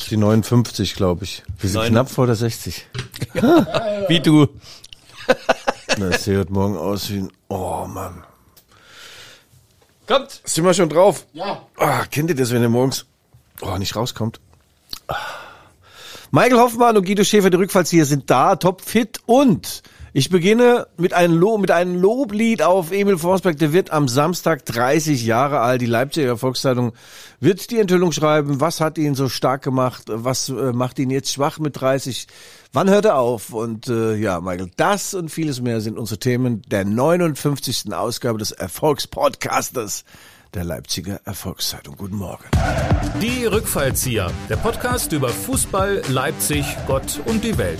Das ist die 59, glaube ich. Wir sind Neun- knapp vor der 60. Wie du. Das sieht heute Morgen aus wie ein... Oh, Mann. Kommt. Sind wir schon drauf? Ja. Ah, kennt ihr das, wenn ihr morgens oh, nicht rauskommt? Ah. Michael Hoffmann und Guido Schäfer, die Rückfallzieher, sind da, topfit und ich beginne mit einem, Lob, mit einem Loblied auf Emil Forsberg. Der wird am Samstag 30 Jahre alt. Die Leipziger Volkszeitung wird die Enthüllung schreiben. Was hat ihn so stark gemacht? Was äh, macht ihn jetzt schwach mit 30? Wann hört er auf? Und äh, ja, Michael, das und vieles mehr sind unsere Themen der 59. Ausgabe des Erfolgspodcasters der Leipziger Erfolgszeitung. Guten Morgen. Die Rückfallzieher, der Podcast über Fußball, Leipzig, Gott und die Welt.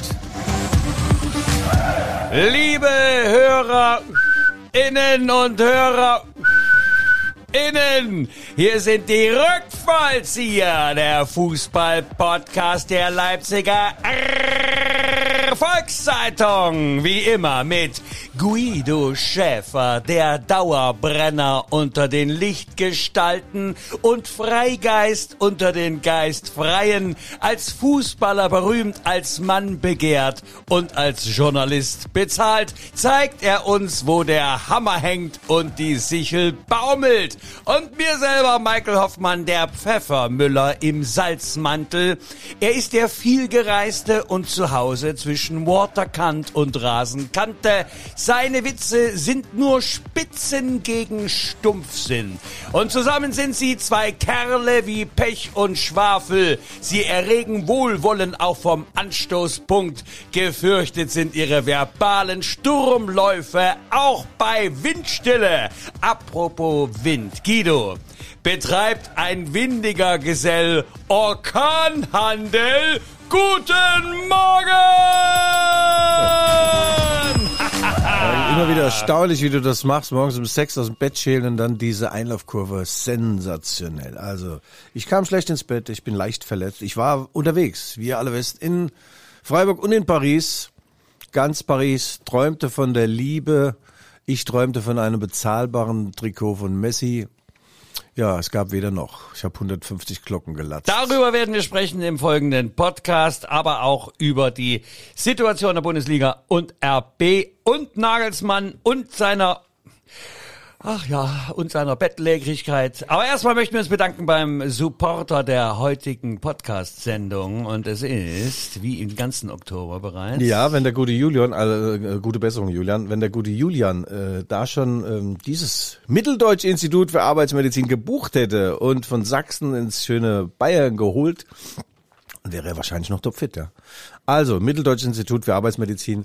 Liebe Hörer innen und Hörer innen, hier sind die Rückfallzieher, der Fußball-Podcast der Leipziger Volkszeitung. Wie immer mit Guido Schäfer, der Dauerbrenner unter den Lichtgestalten und Freigeist unter den Geistfreien, als Fußballer berühmt, als Mann begehrt und als Journalist bezahlt, zeigt er uns, wo der Hammer hängt und die Sichel baumelt. Und mir selber, Michael Hoffmann, der Pfeffermüller im Salzmantel. Er ist der vielgereiste und zu Hause zwischen Waterkant und Rasenkante. Seine Witze sind nur Spitzen gegen Stumpfsinn. Und zusammen sind sie zwei Kerle wie Pech und Schwafel. Sie erregen Wohlwollen auch vom Anstoßpunkt. Gefürchtet sind ihre verbalen Sturmläufe auch bei Windstille. Apropos Wind, Guido. Betreibt ein windiger Gesell Orkanhandel. Guten Morgen! Immer wieder erstaunlich, wie du das machst, morgens um sechs aus dem Bett schälen und dann diese Einlaufkurve. Sensationell. Also, ich kam schlecht ins Bett, ich bin leicht verletzt. Ich war unterwegs, wie ihr alle wisst, in Freiburg und in Paris. Ganz Paris träumte von der Liebe. Ich träumte von einem bezahlbaren Trikot von Messi. Ja, es gab weder noch. Ich habe 150 Glocken gelatzt. Darüber werden wir sprechen im folgenden Podcast, aber auch über die Situation der Bundesliga und RB und Nagelsmann und seiner Ach ja, und seiner Bettlägerigkeit. Aber erstmal möchten wir uns bedanken beim Supporter der heutigen Podcast-Sendung. Und es ist, wie im ganzen Oktober bereits. Ja, wenn der gute Julian, äh, gute Besserung Julian, wenn der gute Julian äh, da schon ähm, dieses Mitteldeutsche Institut für Arbeitsmedizin gebucht hätte und von Sachsen ins schöne Bayern geholt, wäre er wahrscheinlich noch topfit, ja. Also, Mitteldeutsches Institut für Arbeitsmedizin.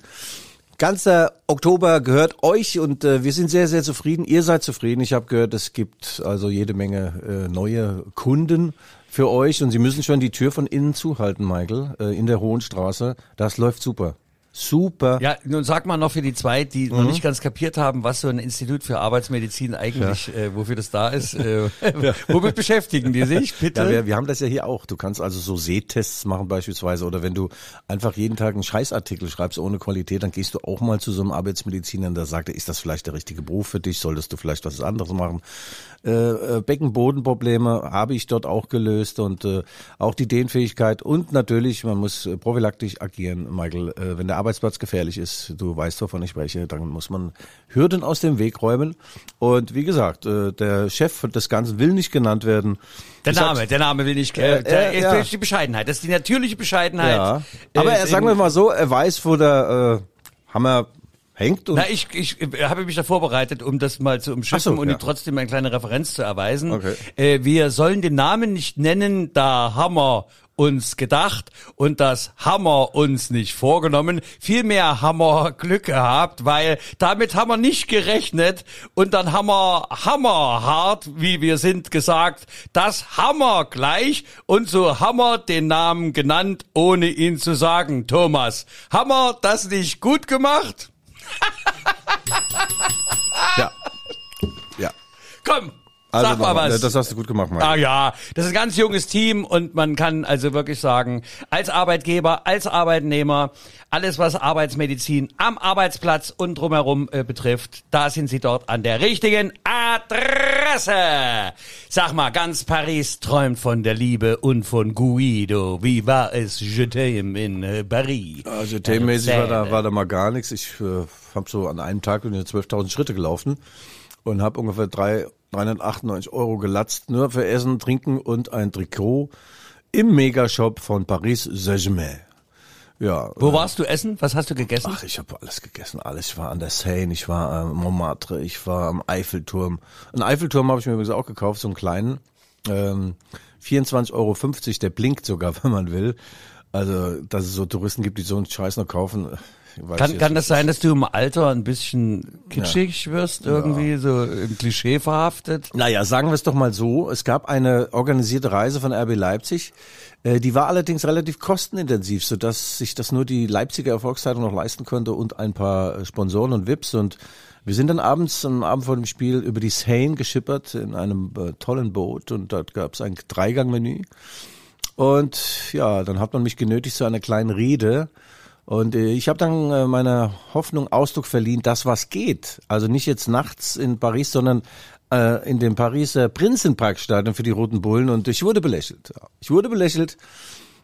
Ganzer Oktober gehört euch und äh, wir sind sehr, sehr zufrieden. Ihr seid zufrieden. Ich habe gehört, es gibt also jede Menge äh, neue Kunden für euch und sie müssen schon die Tür von innen zuhalten, Michael, äh, in der Hohen Straße. Das läuft super. Super. Ja, nun sag mal noch für die zwei, die noch nicht ganz kapiert haben, was so ein Institut für Arbeitsmedizin eigentlich, äh, wofür das da ist. Äh, womit beschäftigen die sich, bitte? Ja, wir, wir haben das ja hier auch. Du kannst also so Sehtests machen beispielsweise oder wenn du einfach jeden Tag einen Scheißartikel schreibst ohne Qualität, dann gehst du auch mal zu so einem Arbeitsmediziner und der sagt, ist das vielleicht der richtige Beruf für dich? Solltest du vielleicht was anderes machen? Äh, äh, Beckenbodenprobleme habe ich dort auch gelöst und äh, auch die Dehnfähigkeit und natürlich, man muss äh, prophylaktisch agieren, Michael. Äh, wenn der Arbeitsplatz gefährlich ist, du weißt, wovon ich spreche, dann muss man Hürden aus dem Weg räumen. Und wie gesagt, äh, der Chef des Ganzen will nicht genannt werden. Der Ich Name, der Name will nicht, äh, der, äh, ist ja. die Bescheidenheit. Das ist die natürliche Bescheidenheit. Ja. Aber Äh, er, sagen wir mal so, er weiß, wo der äh, Hammer hängt und Na, ich, ich habe mich da vorbereitet, um das mal zu umschiffen so, und ja. ihm trotzdem eine kleine Referenz zu erweisen. Okay. Äh, wir sollen den Namen nicht nennen, da wir uns gedacht und das Hammer uns nicht vorgenommen. Vielmehr haben wir Glück gehabt, weil damit haben wir nicht gerechnet und dann haben wir hammerhart, wie wir sind, gesagt, das Hammer gleich und so wir den Namen genannt, ohne ihn zu sagen. Thomas, wir das nicht gut gemacht? ja. Ja. Komm, Also Sag mal was. Das hast du gut gemacht, Mike. Ah ja, das ist ein ganz junges Team und man kann also wirklich sagen, als Arbeitgeber, als Arbeitnehmer, alles was Arbeitsmedizin am Arbeitsplatz und drumherum äh, betrifft, da sind sie dort an der richtigen Adresse. Sag mal, ganz Paris träumt von der Liebe und von Guido. Wie war es Je t'aime in äh, Paris? Also themenmäßig war da, war da mal gar nichts. Ich äh, habe so an einem Tag bin ich 12.000 Schritte gelaufen und habe ungefähr drei, 398 Euro gelatzt, nur für Essen, Trinken und ein Trikot im Megashop von Paris Saint-Germain. Ja. Wo warst du essen? Was hast du gegessen? Ach, ich habe alles gegessen, alles. Ich war an der Seine, ich war am Montmartre, ich war am Eiffelturm. Einen Eiffelturm habe ich mir übrigens auch gekauft, so einen kleinen. Ähm, 24,50 Euro, der blinkt sogar, wenn man will. Also, dass es so Touristen gibt, die so einen Scheiß noch kaufen. Kann, kann das sein, dass du im Alter ein bisschen kitschig wirst, irgendwie so im Klischee verhaftet? Naja, sagen wir es doch mal so. Es gab eine organisierte Reise von RB Leipzig. Äh, Die war allerdings relativ kostenintensiv, sodass sich das nur die Leipziger Erfolgszeitung noch leisten konnte und ein paar äh, Sponsoren und Vips. Und wir sind dann abends, am Abend vor dem Spiel, über die Seine geschippert in einem äh, tollen Boot und dort gab es ein Dreigangmenü. Und ja, dann hat man mich genötigt zu einer kleinen Rede. Und äh, ich habe dann äh, meiner Hoffnung Ausdruck verliehen, dass was geht. Also nicht jetzt nachts in Paris, sondern äh, in dem Pariser Prinzenparkstadion für die Roten Bullen. Und ich wurde belächelt. Ich wurde belächelt.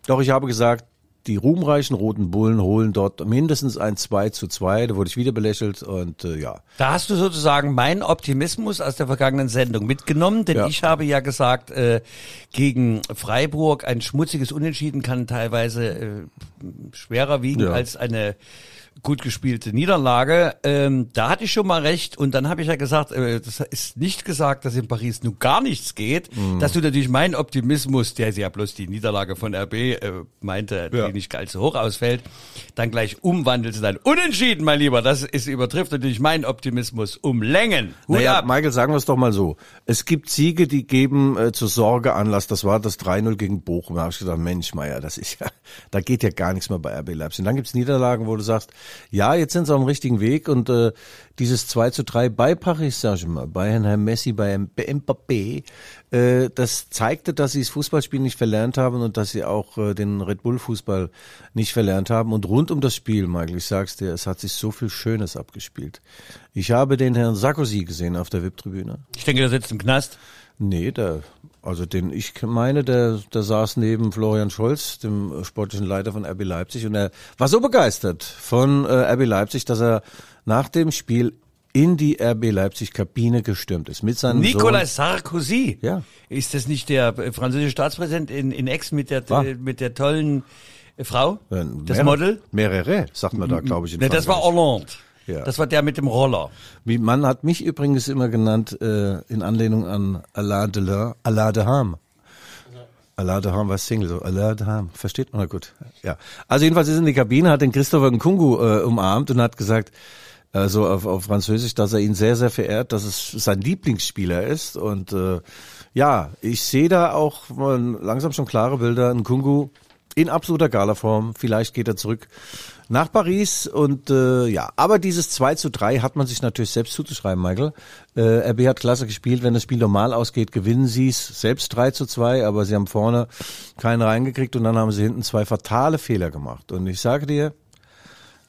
Doch ich habe gesagt, die ruhmreichen Roten Bullen holen dort mindestens ein 2 zu 2. Da wurde ich wieder belächelt und äh, ja. Da hast du sozusagen meinen Optimismus aus der vergangenen Sendung mitgenommen, denn Ja. ich habe ja gesagt, äh, gegen Freiburg ein schmutziges Unentschieden kann teilweise äh, schwerer wiegen Ja. als eine gut gespielte Niederlage. Ähm, da hatte ich schon mal recht und dann habe ich ja gesagt, äh, das ist nicht gesagt, dass in Paris nun gar nichts geht, Mhm. dass du natürlich meinen Optimismus, der ja bloß die Niederlage von RB äh, meinte, Ja. die nicht allzu hoch ausfällt, dann gleich umwandelst in ein Unentschieden, mein Lieber. Das ist übertrifft natürlich meinen Optimismus um Längen. Hut Naja, ab. Michael, sagen wir es doch mal so. Es gibt Siege, die geben äh, zur Sorge Anlass. Das war das 3-0 gegen Bochum. Da habe ich gedacht, Mensch, Meier, das ist ja, da geht ja gar nichts mehr bei RB Leipzig. Und dann gibt's Niederlagen, wo du sagst, ja, jetzt sind sie auf dem richtigen Weg und äh, dieses 2 zu 3 bei Paris Saint-Germain, bei Herrn Messi, bei Mbappé, äh, das zeigte, dass sie das Fußballspiel nicht verlernt haben und dass sie auch äh, den Red Bull Fußball nicht verlernt haben. Und rund um das Spiel, Michael, ich sag's dir, es hat sich so viel Schönes abgespielt. Ich habe den Herrn Sarkozy gesehen auf der VIP-Tribüne. Ich denke, der sitzt im Knast. Nee, der, also den ich meine, der, der saß neben Florian Scholz, dem sportlichen Leiter von RB Leipzig, und er war so begeistert von äh, RB Leipzig, dass er nach dem Spiel in die RB Leipzig Kabine gestürmt ist mit seinem Nicolas Sarkozy. Ja. Ist das nicht der äh, französische Staatspräsident in, in Ex mit der, Ah. äh, mit der tollen äh, Frau? Sohn. Äh, das mehrere- Model? Mehrere, sagt man da, glaube ich. In Ne, das war. Hollande. Ja. Das war der mit dem Roller. Wie, man hat mich übrigens immer genannt, äh, in Anlehnung an Alain Delon, Alain de Ham. Alain de Ham war Single, so Alain de Ham. Versteht man? Na gut. Ja. Also jedenfalls ist in die Kabine, hat den Christopher Nkungu äh, umarmt und hat gesagt, also auf, auf Französisch, dass er ihn sehr, sehr verehrt, dass es sein Lieblingsspieler ist. Und äh, ja, ich sehe da auch langsam schon klare Bilder. Nkungu in absoluter Galaform. Vielleicht geht er zurück nach Paris und äh, ja, aber dieses 2 zu 3 hat man sich natürlich selbst zuzuschreiben, Michael. Äh, RB hat klasse gespielt, wenn das Spiel normal ausgeht, gewinnen sie es selbst 3 zu 2, aber sie haben vorne keinen reingekriegt und dann haben sie hinten zwei fatale Fehler gemacht. Und ich sage dir,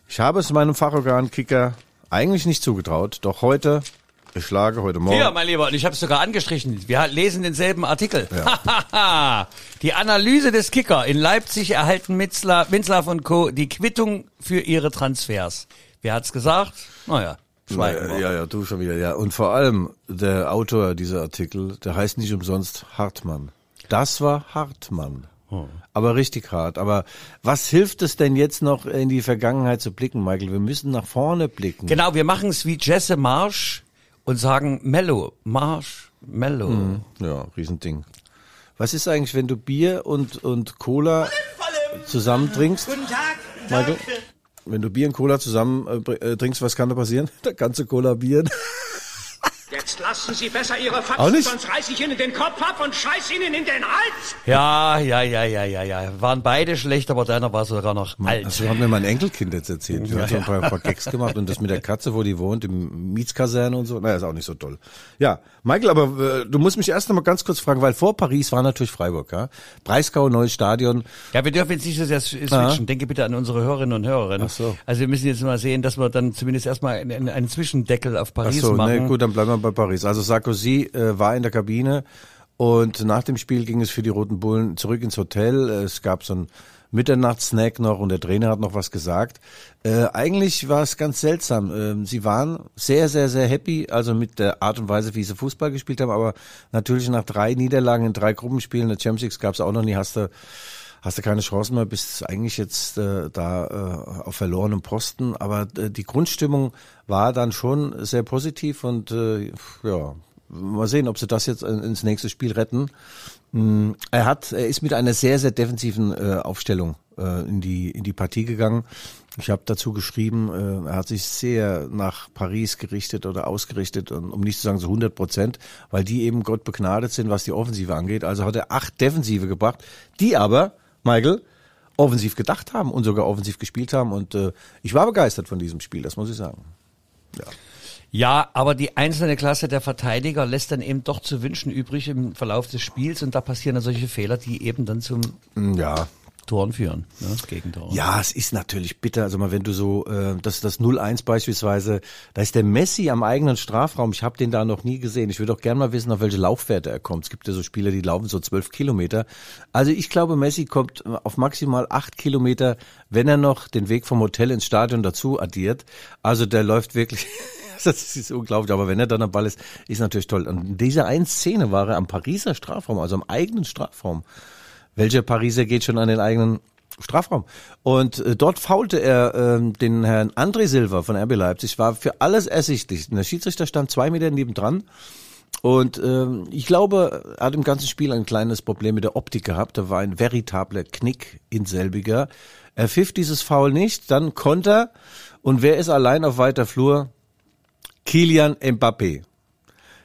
ich habe es meinem Fachorgan Kicker eigentlich nicht zugetraut, doch heute, ich schlage heute Morgen. Hier, mein Lieber, und ich habe es sogar angestrichen. Wir lesen denselben Artikel. die Analyse des Kicker. In Leipzig erhalten Minzlaff und Co. die Quittung für ihre Transfers. Wer hat's gesagt? Naja, schweigen ja, ja, ja, du schon wieder, ja. Und vor allem der Autor dieser Artikel, der heißt nicht umsonst Hartmann. Das war Hartmann. Aber richtig hart. Aber was hilft es denn jetzt noch in die Vergangenheit zu blicken, Michael? Wir müssen nach vorne blicken. Genau, wir machen es wie Jesse Marsch und sagen Mellow, Marsch, Mellow. Ja, Riesending. Was ist eigentlich, wenn du Bier und, und Cola zusammen trinkst? Guten Tag. Michael? Wenn du Bier und Cola zusammen äh, äh, trinkst, was kann da passieren? Da kannst du kollabieren. Jetzt lassen Sie besser Ihre Faxen, nicht? sonst reiß ich Ihnen den Kopf ab und scheiß Ihnen in den Hals. Ja, ja, ja, ja, ja, ja. Waren beide schlecht, aber deiner war sogar noch alt. Also hat mir mein Enkelkind jetzt erzählt. Hat so ein paar, ein paar Gags gemacht und das mit der Katze, wo die wohnt, im Mietskaserne und so. Naja, ist auch nicht so toll. Ja, Michael, aber äh, du musst mich erst noch mal ganz kurz fragen, weil vor Paris war natürlich Freiburg, ja? Breisgau, neues Stadion. Ja, wir dürfen jetzt nicht so sehr switchen. Denke bitte an unsere Hörerinnen und Hörer. Ach so. Also wir müssen jetzt mal sehen, dass wir dann zumindest erstmal einen, einen Zwischendeckel auf Ach Paris so, machen. ne, gut, dann bleiben wir bei Paris. Also Sarkozy äh, war in der Kabine und nach dem Spiel ging es für die Roten Bullen zurück ins Hotel. Es gab so ein Mitternachtssnack noch und der Trainer hat noch was gesagt. Äh, eigentlich war es ganz seltsam. Ähm, sie waren sehr, sehr, sehr happy, also mit der Art und Weise, wie sie Fußball gespielt haben, aber natürlich nach drei Niederlagen in drei Gruppenspielen, der Champions League gab es auch noch nie, hast du hast du keine Chance mehr, bist eigentlich jetzt äh, da äh, auf verlorenem Posten. Aber äh, die Grundstimmung war dann schon sehr positiv und äh, ja, mal sehen, ob sie das jetzt in- ins nächste Spiel retten. Mm, Er hat, er ist mit einer sehr, sehr defensiven äh, Aufstellung äh, in die in die Partie gegangen. Ich habe dazu geschrieben, äh, er hat sich sehr nach Paris gerichtet oder ausgerichtet, um nicht zu sagen so 100 Prozent, weil die eben Gott begnadet sind, was die Offensive angeht. Also hat er acht Defensive gebracht, die aber, Michael, offensiv gedacht haben und sogar offensiv gespielt haben. Und äh, ich war begeistert von diesem Spiel, das muss ich sagen. Ja, aber die einzelne Klasse der Verteidiger lässt dann eben doch zu wünschen übrig im Verlauf des Spiels und da passieren dann solche Fehler, die eben dann zum Ja, Toren führen, ne? Gegentor. Ja, es ist natürlich bitter. Also mal, wenn du so, äh, das das 0-1 beispielsweise, da ist der Messi am eigenen Strafraum. Ich habe den da noch nie gesehen. Ich würde auch gerne mal wissen, auf welche Laufwerte er kommt. Es gibt ja so Spieler, die laufen so zwölf Kilometer. Also ich glaube, Messi kommt auf maximal acht Kilometer, wenn er noch den Weg vom Hotel ins Stadion dazu addiert. Also der läuft wirklich. Das ist unglaublich, aber wenn er dann am Ball ist, ist natürlich toll. Und in dieser Szene war er am Pariser Strafraum, also am eigenen Strafraum. Welcher Pariser geht schon an den eigenen Strafraum? Und äh, dort faulte er ähm, den Herrn André Silva von RB Leipzig, war für alles ersichtlich. Der Schiedsrichter stand zwei Meter nebendran. Und ähm, ich glaube, er hat im ganzen Spiel ein kleines Problem mit der Optik gehabt. Da war ein veritabler Knick in selbiger. Er pfiff dieses Foul nicht, dann Konter. Und wer ist allein auf weiter Flur? Kilian Mbappé.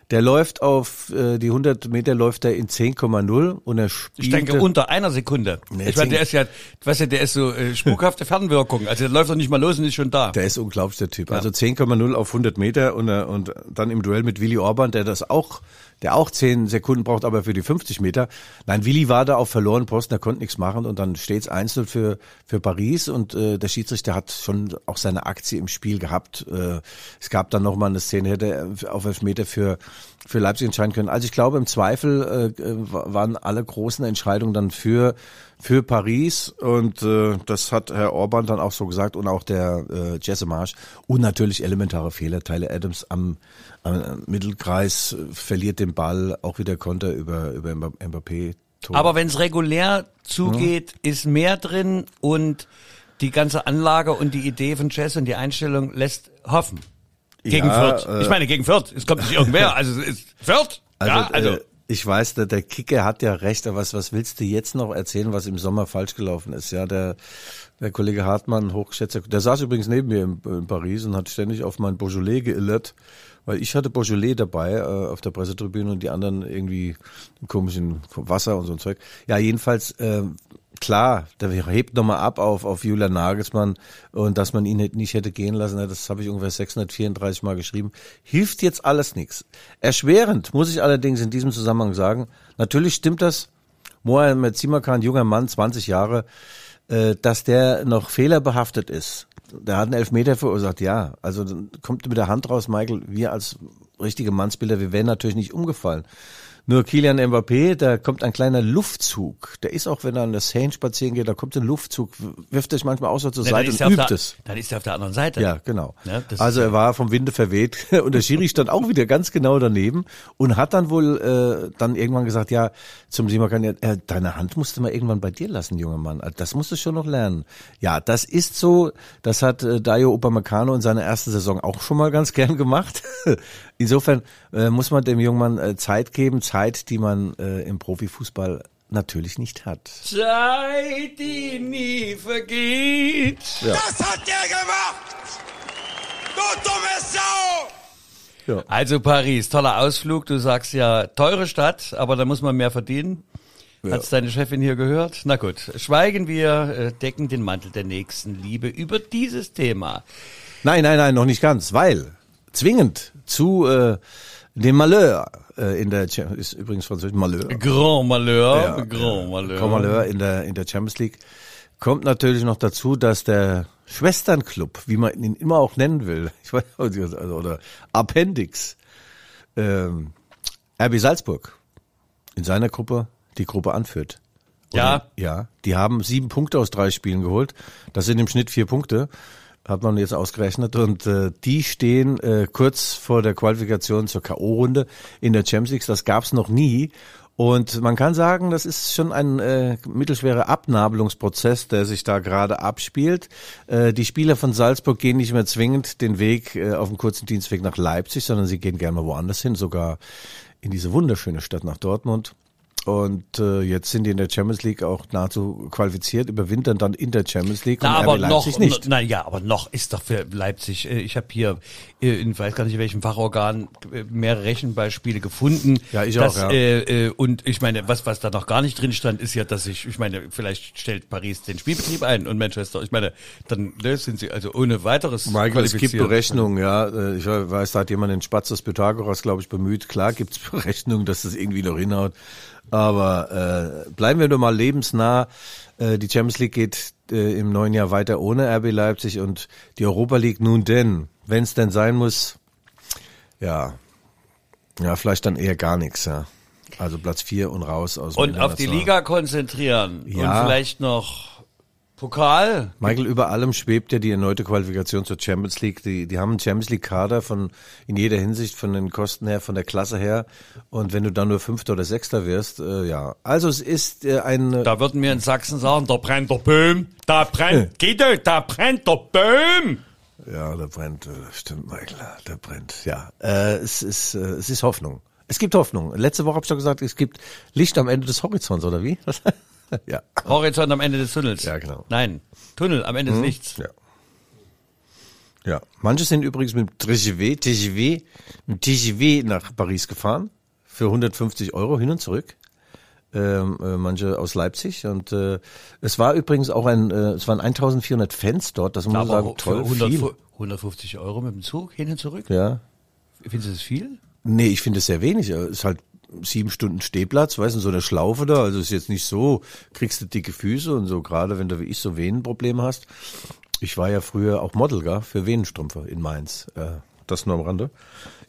Der läuft auf äh, die 100 Meter läuft er in 10,0 und er spielte. Ich denke unter einer Sekunde. Nee, ich meine, der ist ja, weißt du, der ist so äh, spukhafte Fernwirkung. Also der läuft doch nicht mal los und ist schon da. Der ist unglaublich, der Typ. Also 10,0 auf 100 Meter und, äh, und dann im Duell mit Willi Orban, der das auch, der auch 10 Sekunden braucht, aber für die 50 Meter. Nein, Willi war da auf verloren Posten, er konnte nichts machen und dann steht's einzeln für, für Paris und äh, der Schiedsrichter hat schon auch seine Aktie im Spiel gehabt. Äh, es gab dann nochmal eine Szene, hätte er auf Elfmeter für, für Leipzig entscheiden können. Also ich glaube, im Zweifel äh, äh, waren alle großen Entscheidungen dann für für Paris und äh, das hat Herr Orban dann auch so gesagt und auch der äh, Jesse Marsch und natürlich elementare Fehler. Tyler Adams am, am Mittelkreis äh, verliert den Ball, auch wieder Konter über über Mba- Mbappé. Tor. Aber wenn es regulär zugeht, ist mehr drin und die ganze Anlage und die Idee von Chess und die Einstellung lässt hoffen. Gegen Ja, Fürth. äh, ich meine, gegen Fürth. Es kommt nicht irgendwer. Also es ist Fürth. Also, ja, also. äh, ich weiß, der, der Kicker hat ja recht, aber was, was willst du jetzt noch erzählen, was im Sommer falsch gelaufen ist? Ja, der, der Kollege Hartmann, hochgeschätzter, der saß übrigens neben mir in, in Paris und hat ständig auf mein Beaujolais geillert, weil ich hatte Beaujolais dabei äh, auf der Pressetribüne und die anderen irgendwie komischen Wasser und so ein Zeug. Ja, jedenfalls, äh, klar, der hebt nochmal ab auf, auf Julian Nagelsmann und dass man ihn nicht- hätte gehen lassen, das habe ich ungefähr 634 Mal geschrieben. Hilft jetzt alles nichts. Erschwerend muss ich allerdings in diesem Zusammenhang sagen, natürlich stimmt das, Mohamed Simakan, junger Mann, 20 Jahre, äh, dass der noch fehlerbehaftet ist. Der hat einen Elfmeter verursacht, ja. Also dann kommt mit der Hand raus, Michael, wir als richtige Mannsbilder, wir wären natürlich nicht umgefallen. Nur Kilian Mbappé, da kommt ein kleiner Luftzug. Der ist auch, wenn er an der Seine spazieren geht, da kommt ein Luftzug, wirft er sich manchmal auch so zur Ja, Seite und übt der, es. Dann ist er auf der anderen Seite. Ja, genau. Ja, also er war vom Winde verweht und der Schiri stand auch wieder ganz genau daneben und hat dann wohl äh, dann irgendwann gesagt, ja, zum Simakan, ja, äh, deine Hand musst du mal irgendwann bei dir lassen, junger Mann. Also Das musst du schon noch lernen. Ja, das ist so, das hat äh, Dayo Upamecano in seiner ersten Saison auch schon mal ganz gern gemacht. Insofern äh, muss man dem jungen Mann äh, Zeit geben, Zeit, die man äh, im Profifußball natürlich nicht hat. Zeit, die nie vergeht. Das hat der gemacht! Du dumme Sau! Ja. Also Paris, toller Ausflug. Du sagst ja teure Stadt, aber da muss man mehr verdienen. Hat's deine Chefin hier gehört? Na gut, schweigen wir, äh, decken den Mantel der nächsten Liebe über dieses Thema. Nein, nein, nein, noch nicht ganz, weil zwingend zu äh, dem Malheur äh, in der Cha- ist übrigens französisch Malheur. Grand Malheur, Ja, Grand Malheur. Grand Malheur in der in der Champions League kommt natürlich noch dazu, dass der Schwesternclub, wie man ihn immer auch nennen will, ich weiß, also, oder Appendix, ähm, RB Salzburg in seiner Gruppe die Gruppe anführt. Ja. Ja, die haben sieben Punkte aus drei Spielen geholt. Das sind im Schnitt vier Punkte, hat man jetzt ausgerechnet. Und äh, die stehen äh, kurz vor der Qualifikation zur K.O.-Runde in der Champions League. Das gab's noch nie. Und man kann sagen, das ist schon ein äh, mittelschwerer Abnabelungsprozess, der sich da gerade abspielt. Äh, die Spieler von Salzburg gehen nicht mehr zwingend den Weg äh, auf dem kurzen Dienstweg nach Leipzig, sondern sie gehen gerne woanders hin, sogar in diese wunderschöne Stadt nach Dortmund. Und äh, jetzt sind die in der Champions League auch nahezu qualifiziert, überwintern dann in der Champions League Na, und aber noch, Leipzig nicht. na ja, aber noch ist doch für Leipzig, äh, ich habe hier äh, in weiß gar nicht welchem Fachorgan äh, mehrere Rechenbeispiele gefunden. Ja, ich dass, auch, ja. Äh, äh, und ich meine, was was da noch gar nicht drin stand, ist ja, dass ich, ich meine, vielleicht stellt Paris den Spielbetrieb ein und Manchester, ich meine, dann ne, sind sie also ohne weiteres Michael, es gibt. Berechnungen, ja. Äh, Ich weiß, da hat jemand den Spatz des Pythagoras, glaube ich, bemüht. Klar gibt's Berechnungen, dass das irgendwie noch hinhaut. Aber äh, bleiben wir nur mal lebensnah. Äh, die Champions League geht äh, im neuen Jahr weiter ohne RB Leipzig und die Europa League nun denn, wenn es denn sein muss, ja, ja, vielleicht dann eher gar nichts, ja. Also Platz vier und raus aus dem Und auf die. Liga konzentrieren Ja. und vielleicht noch Pokal. Michael, über allem schwebt ja die erneute Qualifikation zur Champions League. Die, die haben einen Champions League Kader von, in jeder Hinsicht, von den Kosten her, von der Klasse her. Und wenn du dann nur Fünfter oder Sechster wirst, äh, ja. Also es ist äh, ein, Da würden wir in Sachsen sagen, da brennt der Böhm, da brennt, Guido, da brennt der Böhm. ja, da brennt, äh, stimmt, Michael, da brennt, ja. Äh, es ist, äh, es ist Hoffnung. Es gibt Hoffnung. Letzte Woche habe ich doch gesagt, es gibt Licht am Ende des Horizonts, oder wie? ja. Horizont am Ende des Tunnels. Ja, genau. Nein, Tunnel am Ende des Lichts. Ja. Ja. Manche sind übrigens mit TGV, TGV, mit TGV nach Paris gefahren. Für 150 Euro hin und zurück. Ähm, äh, manche aus Leipzig. Und äh, es war übrigens auch ein, äh, es waren 1400 Fans dort. Das muss man sagen, toll, 100, viel. 150 Euro mit dem Zug hin und zurück. Ja. Findest du das viel? Nee, ich finde es sehr wenig. Es ist halt sieben Stunden Stehplatz, weißt du, so eine Schlaufe da. Also ist jetzt nicht so, kriegst du dicke Füße und so, gerade wenn du wie ich so Venenprobleme hast. Ich war ja früher auch Model, gell, für Venenstrümpfe in Mainz. Äh, das nur am Rande.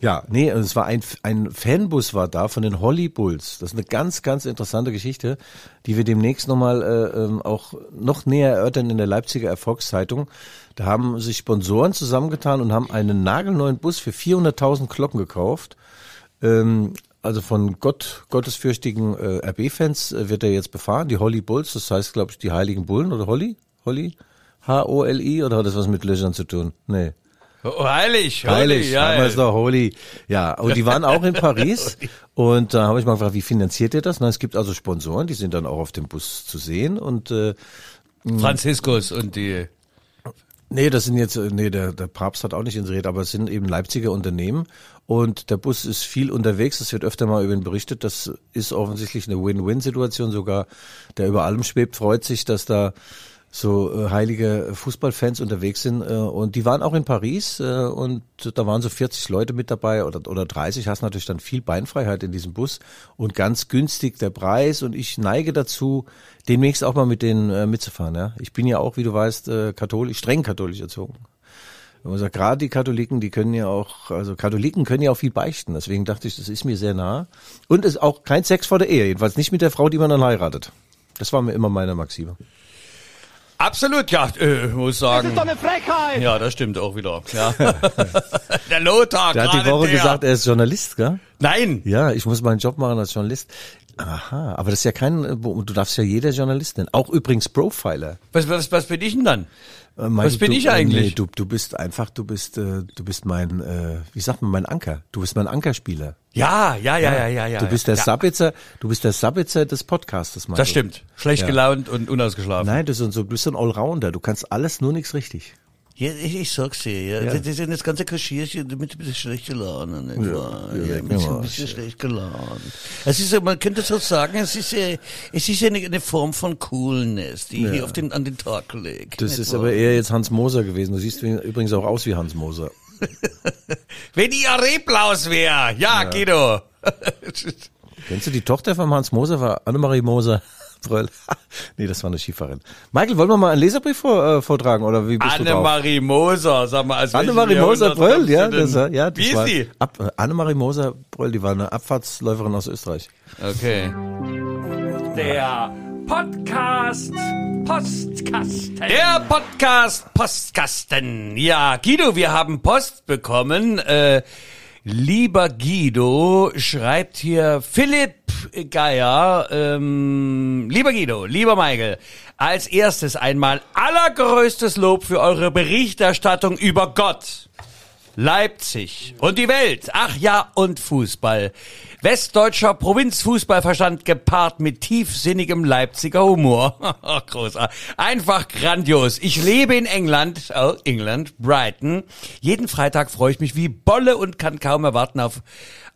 Ja, nee, es war ein, ein Fanbus war da von den Holly Bulls. Das ist eine ganz, ganz interessante Geschichte, die wir demnächst nochmal äh, ähm, auch noch näher erörtern in der Leipziger Erfolgszeitung. Da haben sich Sponsoren zusammengetan und haben einen nagelneuen Bus für 400.000 Glocken gekauft. Ähm, also von Gott, gottesfürchtigen äh, RB-Fans äh, wird er jetzt befahren, die Holly Bulls, das heißt, glaube ich, die Heiligen Bullen oder Holly? Holly? H-O-L-I oder hat das was mit Löchern zu tun? Nee. Oh, heilig, Heilig, ja. haben wir es doch, Holy. Ja, und die waren auch in Paris und da habe ich mal gefragt, wie finanziert ihr das? Na, es gibt also Sponsoren, die sind dann auch auf dem Bus zu sehen und äh, Franziskus und die. Nee, das sind jetzt, äh, nee, der, der Papst hat auch nicht inseriert, aber es sind eben Leipziger Unternehmen und der Bus ist viel unterwegs. Es wird öfter mal über ihn berichtet. Das ist offensichtlich eine Win-Win-Situation. Sogar der über allem schwebt, freut sich, dass da so äh, heilige Fußballfans unterwegs sind. Äh, und die waren auch in Paris äh, und da waren so 40 Leute mit dabei oder, oder 30. Hast natürlich dann viel Beinfreiheit in diesem Bus und ganz günstig der Preis. Und ich neige dazu, demnächst auch mal mit denen äh, mitzufahren. Ja? Ich bin ja auch, wie du weißt, äh, katholisch, streng katholisch erzogen. Man sagt, gerade die Katholiken, die können ja auch, also Katholiken können ja auch viel beichten. Deswegen dachte ich, das ist mir sehr nah. Und es ist auch kein Sex vor der Ehe, jedenfalls nicht mit der Frau, die man dann heiratet. Das war mir immer meine Maxime. Absolut, ja, äh, muss sagen. eine Frechheit! Ja, das stimmt auch wieder. Ja. der Lothar, Der hat die Woche der. gesagt, er ist Journalist, gell? Nein, Ja, ich muss meinen Job machen als Journalist. Aha, aber das ist ja kein, du darfst ja jeder Journalist nennen. Auch übrigens Profiler. was, was, was bin ich denn dann? Äh, Michael, Was bin du, ich eigentlich? äh, Nee, du, du bist einfach, du bist, äh, du bist mein, äh, wie sagt man, mein Anker. Du bist mein Ankerspieler. Ja, ja, ja, ja, ja, ja. du bist der ja. Sabitzer, du bist der Sabitzer des Podcastes, Michael. Das stimmt. Schlecht Ja. gelaunt und unausgeschlafen. Nein, du bist so, du bist so ein Allrounder. Du kannst alles, nur nichts richtig. Ja, ich, ich sag's dir, ja. Ja. Das, das, das ganze Kaschierchen mit ein bisschen schlechter Laune, nicht wahr? ja, Ja, leck mit ein bisschen schlecht gelaunt. Es ist, man könnte so sagen, es ist, äh, es ist eine, eine Form von Coolness, die hier auf den, an den Tag legt. Das ist wahr? aber eher jetzt Hans Moser gewesen. Du siehst übrigens auch aus wie Hans Moser. Wenn ihr Reblaus wär, ja, Guido. Kennst du die Tochter von Hans Moser? War Annemarie Moser. Bröll. nee, das war eine Skifahrerin. Michael, wollen wir mal einen Leserbrief vor, äh, vortragen oder wie bist du drauf? Annemarie Moser, sag mal, als Annemarie Moser Bröll, ja, das, ja, das Wie ist war die? Ab, äh, Annemarie Moser Bröll, die war eine Abfahrtsläuferin aus Österreich. Okay. Der Podcast Postkasten. Der Podcast Postkasten. Ja, Guido, wir haben Post bekommen. Äh, lieber Guido, schreibt hier Philipp Geier. Ähm, lieber Guido, lieber Michael, als erstes einmal allergrößtes Lob für eure Berichterstattung über Gott. Leipzig und die Welt. Ach ja, und Fußball. Westdeutscher Provinzfußballverstand gepaart mit tiefsinnigem Leipziger Humor. Großartig. Einfach grandios. Ich lebe in England, oh, England, Brighton. Jeden Freitag freue ich mich wie Bolle und kann kaum erwarten auf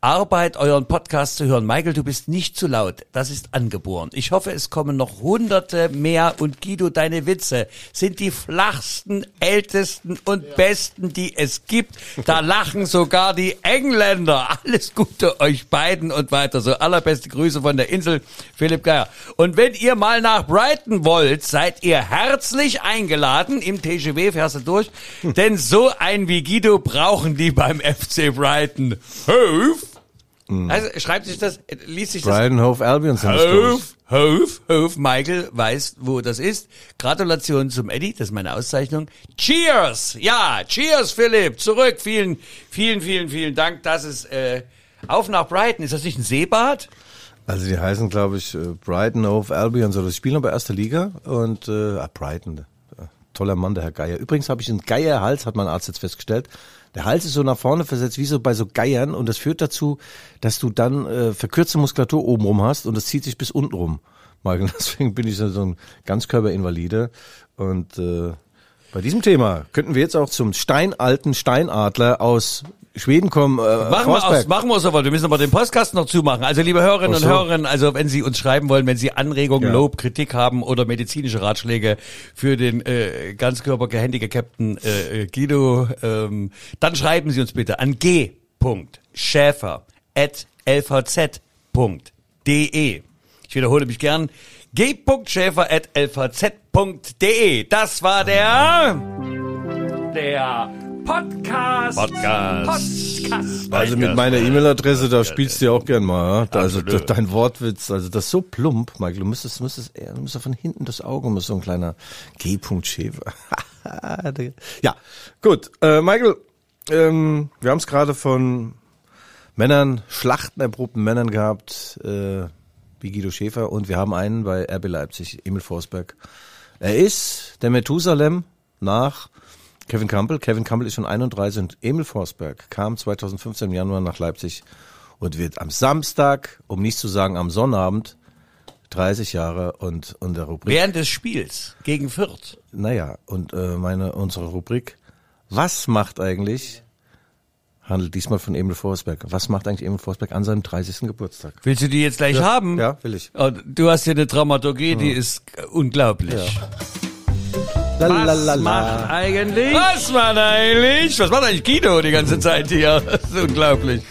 Arbeit, euren Podcast zu hören. Michael, du bist nicht zu laut. Das ist angeboren. Ich hoffe, es kommen noch hunderte mehr und Guido, deine Witze sind die flachsten, ältesten und besten, die es gibt. Da lachen sogar die Engländer. Alles Gute euch beiden und weiter. So allerbeste Grüße von der Insel, Philipp Geier. Und wenn ihr mal nach Brighton wollt, seid ihr herzlich eingeladen. Im TGW fährst du durch. Denn so ein wie Guido brauchen die beim FC Brighton. Höf. Also schreibt sich das, liest sich das Brighton Hove Albion sind das. Hof, Hof, Hof, Michael weiß, wo das ist. Gratulation zum Eddie, das ist meine Auszeichnung. Cheers! Ja, cheers, Philipp, zurück. Vielen, vielen, vielen, vielen Dank. Das ist äh, auf nach Brighton. Ist das nicht ein Seebad? Also die heißen, glaube ich, äh, Brighton Hove Albion. So, das spielen aber erste Liga und äh, ah, Brighton. äh, Toller Mann, der Herr Geier. Übrigens habe ich einen Geierhals, hat mein Arzt jetzt festgestellt. Der Hals ist so nach vorne versetzt, wie so bei so Geiern und das führt dazu, dass du dann äh, verkürzte Muskulatur oben rum hast und das zieht sich bis unten rum. Deswegen bin ich so ein Ganzkörperinvalide und äh, bei diesem Thema könnten wir jetzt auch zum steinalten Steinadler aus Schweden kommen. Äh, Machen wir, aus, machen wir so, weil wir müssen aber den Postkasten noch zumachen. Also liebe Hörerinnen so. und Hörer, also wenn Sie uns schreiben wollen, wenn Sie Anregungen, Ja. Lob, Kritik haben oder medizinische Ratschläge für den äh, ganzkörpergehandicapten äh, Guido, ähm, dann schreiben Sie uns bitte an g.schäfer.lvz.de. Ich wiederhole mich gern. g.schäfer.lvz.de. Das war der Der Podcast Podcast. Postkasten. Also mit meiner E-Mail-Adresse, da spielst du ja auch gern mal. Ja? Also Absolut. dein Wortwitz, also das ist so plump, Michael. Du müsstest, müsstest, du müsstest von hinten das Auge, muss so ein kleiner G-Punkt-Schäfer. ja, gut. Äh, Michael, ähm, wir haben es gerade von Männern, schlachtenerprobten Männern gehabt, äh, wie Guido Schäfer und wir haben einen bei RB Leipzig, Emil Forsberg. Er ist der Methusalem nach Kevin Campbell. Kevin Campbell ist schon 31 und Emil Forsberg kam 2015 im Januar nach Leipzig und wird am Samstag, um nicht zu sagen am Sonnabend, 30 Jahre und der Rubrik. Während des Spiels gegen Fürth. Naja, und äh, meine unsere Rubrik, was macht eigentlich, handelt diesmal von Emil Forsberg, was macht eigentlich Emil Forsberg an seinem 30. Geburtstag? Willst du die jetzt gleich haben? Ja, will ich. Oh, Du hast hier eine Dramaturgie, die ist unglaublich. Was macht eigentlich? Was macht eigentlich? Was macht eigentlich Guido die ganze Zeit hier? Das ist unglaublich.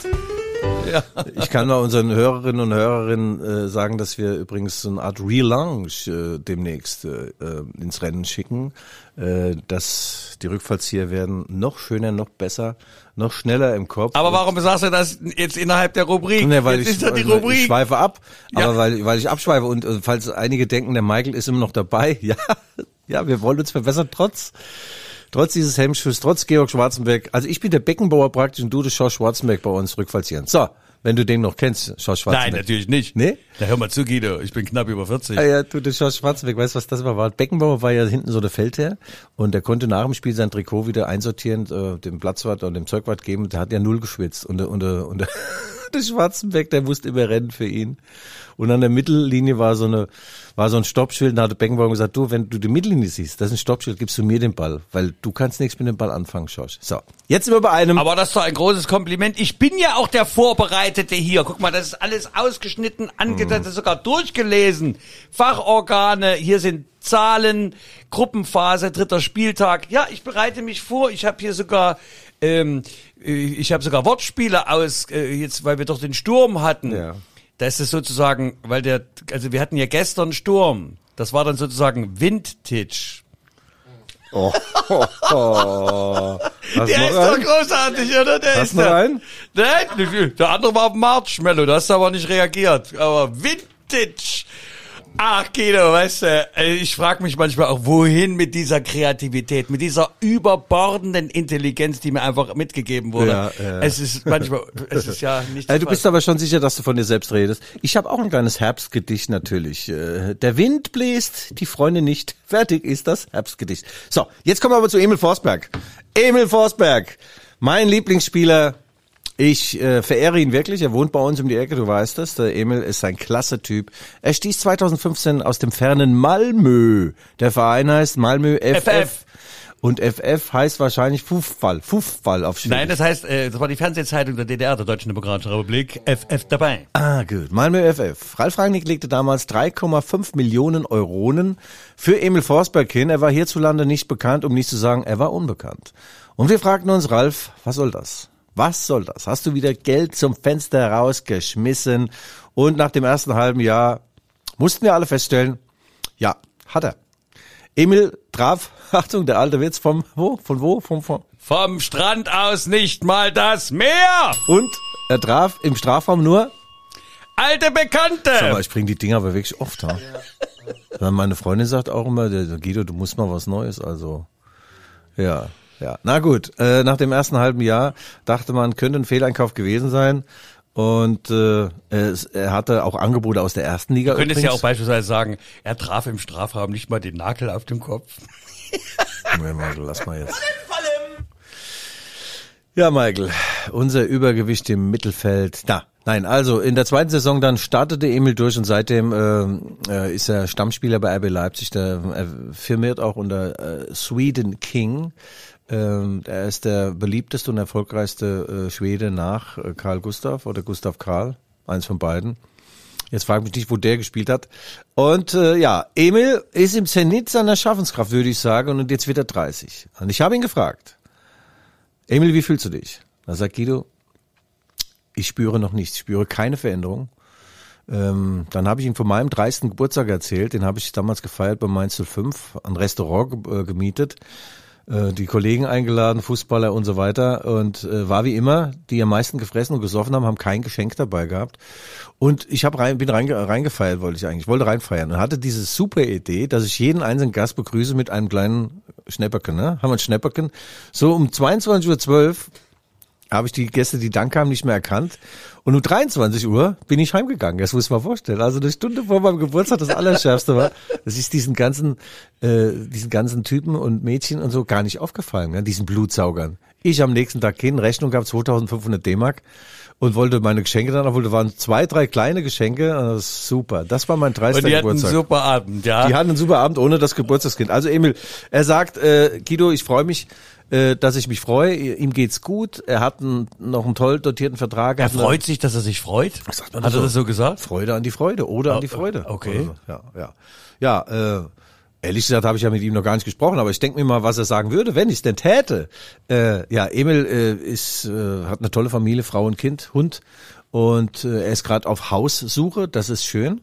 Ich kann mal unseren Hörerinnen und Hörerinnen äh, sagen, dass wir übrigens so eine Art Relaunch äh, demnächst äh, äh, ins Rennen schicken, äh, dass die Rückfallzieher werden noch schöner, noch besser, noch schneller im Kopf. Aber warum sagst du das jetzt innerhalb der Rubrik? Nee, weil jetzt ich, ist die weil Rubrik. ich schweife ab, Ja. aber weil, weil ich abschweife und äh, falls einige denken, der Michael ist immer noch dabei, ja, ja, wir wollen uns verbessern, trotz, trotz dieses Hemmschuss, trotz Georg Schwarzenberg. Also ich bin der Beckenbauer praktisch und du der Schorsch Schwarzenberg bei uns rückfalzieren. So, wenn du den noch kennst, Schorsch Schwarzenberg. Nein, natürlich nicht. Nee? Na, hör mal zu, Guido. Ich bin knapp über 40. Ah ja, du, der Schorsch Schwarzenberg, weißt du, was das war? war? Beckenbauer war ja hinten so der Feldherr und der konnte nach dem Spiel sein Trikot wieder einsortieren, äh, dem Platzwart und dem Zeugwart geben. Der hat ja null geschwitzt und und der, und der, der Schwarzenbeck, der musste immer rennen für ihn. Und an der Mittellinie war so eine, war so ein Stoppschild, da hatte Beckenbauer gesagt, du, wenn du die Mittellinie siehst, das ist ein Stoppschild, gibst du mir den Ball, weil du kannst nichts mit dem Ball anfangen, Schorsch. So, jetzt sind wir bei einem. Aber das ist doch ein großes Kompliment. Ich bin ja auch der Vorbereitete hier. Guck mal, das ist alles ausgeschnitten, angesetzt, sogar durchgelesen. Fachorgane, hier sind Zahlen, Gruppenphase, dritter Spieltag. Ja, ich bereite mich vor. Ich habe hier sogar, ähm, äh, ich habe sogar Wortspiele aus, äh, jetzt, weil wir doch den Sturm hatten. Ja. Da ist es sozusagen, weil der, also wir hatten ja gestern Sturm. Das war dann sozusagen Vintage. Oh, oh, oh. Hast Der ist doch einen? großartig, oder? Der Hast ist noch der- einen? Nein, der andere war auf Marshmallow, du hast aber nicht reagiert. Aber Vintage. Ach, Guido, weißt du, äh, ich frage mich manchmal auch, wohin mit dieser Kreativität, mit dieser überbordenden Intelligenz, die mir einfach mitgegeben wurde. Ja, ja. Es ist manchmal, es ist ja nicht Äh, zu du bist aber schon sicher, dass du von dir selbst redest. Ich habe auch ein kleines Herbstgedicht natürlich. Äh, Der Wind bläst, die Freunde nicht. Fertig ist das Herbstgedicht. So, jetzt kommen wir aber zu Emil Forsberg. Emil Forsberg, mein Lieblingsspieler. Ich äh, verehre ihn wirklich. Er wohnt bei uns um die Ecke, du weißt das. Der Emil ist ein klasse Typ. Er stieß 2015 aus dem fernen Malmö. Der Verein heißt Malmö FF. FF. Und FF heißt wahrscheinlich Fußball. Fußball auf Schwedisch. Nein, das heißt, äh, das war die Fernsehzeitung der DDR, der Deutschen Demokratischen Republik, FF dabei. Ah, gut. Malmö FF. Ralf Rangnick legte damals 3,5 Millionen Euronen für Emil Forsberg hin. Er war hierzulande nicht bekannt, um nicht zu sagen, er war unbekannt. Und wir fragten uns, Ralf, was soll das? Was soll das? Hast du wieder Geld zum Fenster rausgeschmissen? Und nach dem ersten halben Jahr mussten wir alle feststellen, ja, hat er. Emil traf, Achtung, der alte Witz vom, wo? Von wo? Vom, vom, Vom Strand aus nicht mal das Meer! und er traf im Strafraum nur Alte Bekannte! Aber ich bringe die Dinger aber wirklich oft, ha? Weil Meine Freundin sagt auch immer, Guido, du musst mal was Neues, also. Ja, ja. Na gut, äh, nach dem ersten halben Jahr dachte man, könnte ein Fehleinkauf gewesen sein. Und äh, es, er hatte auch Angebote aus der ersten Liga. Du könntest ja auch übrigens. beispielsweise sagen, er traf im Strafraum nicht mal den Nagel auf dem Kopf. Ja, Michael, lass mal jetzt. Ja, Michael, unser Übergewicht im Mittelfeld. Na, nein, also in der zweiten Saison dann startete Emil durch und seitdem ähm, äh, ist er Stammspieler bei RB Leipzig. Der er firmiert auch unter äh, Sweden King. Ähm, er ist der beliebteste und erfolgreichste äh, Schwede nach äh, Karl Gustav oder Gustav Karl, eins von beiden. Jetzt frage mich nicht, wo der gespielt hat. Und äh, ja, Emil ist im Zenit seiner Schaffenskraft, würde ich sagen, und jetzt wird er 30. Und ich habe ihn gefragt, Emil, wie fühlst du dich? Da sagt Guido, ich spüre noch nichts, ich spüre keine Veränderung. Ähm, dann habe ich ihm von meinem 30. Geburtstag erzählt, den habe ich damals gefeiert bei Mainz 05, ein Restaurant äh, gemietet, äh, die Kollegen eingeladen, Fußballer und so weiter und äh, war wie immer, die am meisten gefressen und gesoffen haben, haben kein Geschenk dabei gehabt und ich habe rein, bin reinge, reingefeiert, wollte ich eigentlich, wollte reinfeiern und hatte diese super Idee, dass ich jeden einzelnen Gast begrüße mit einem kleinen Schnäpperken, ne? Haben wir ein Schnäpperken. So um 22.12 Uhr habe ich die Gäste, die dann kamen, nicht mehr erkannt. Und um 23 Uhr bin ich heimgegangen. Das muss man vorstellen. Also eine Stunde vor meinem Geburtstag das Allerschärfste war, dass ich diesen ganzen, äh, diesen ganzen Typen und Mädchen und so gar nicht aufgefallen, ne? diesen Blutsaugern. Ich am nächsten Tag hin, Rechnung gab 2500 D-Mark und wollte meine Geschenke dann abholen. Da waren zwei, drei kleine Geschenke. Das ist super. Das war mein 30. Und die hatten einen Geburtstag. super Abend, ja. Die hatten einen super Abend ohne das Geburtstagskind. Also Emil, er sagt, äh, Guido, ich freue mich, äh, dass ich mich freue. Ihm geht's gut. Er hat einen, noch einen toll dotierten Vertrag. er freut sich, dass er sich freut. Sagt man Hat er so? das so gesagt? Freude an die Freude oder an die Freude. okay. So. Ja, ja. Ja, äh, ehrlich gesagt habe ich ja mit ihm noch gar nicht gesprochen, aber ich denke mir mal, was er sagen würde, wenn ich es denn täte. Äh, ja, Emil äh, ist, äh, hat eine tolle Familie, Frau und Kind, Hund und äh, er ist gerade auf Haussuche, das ist schön.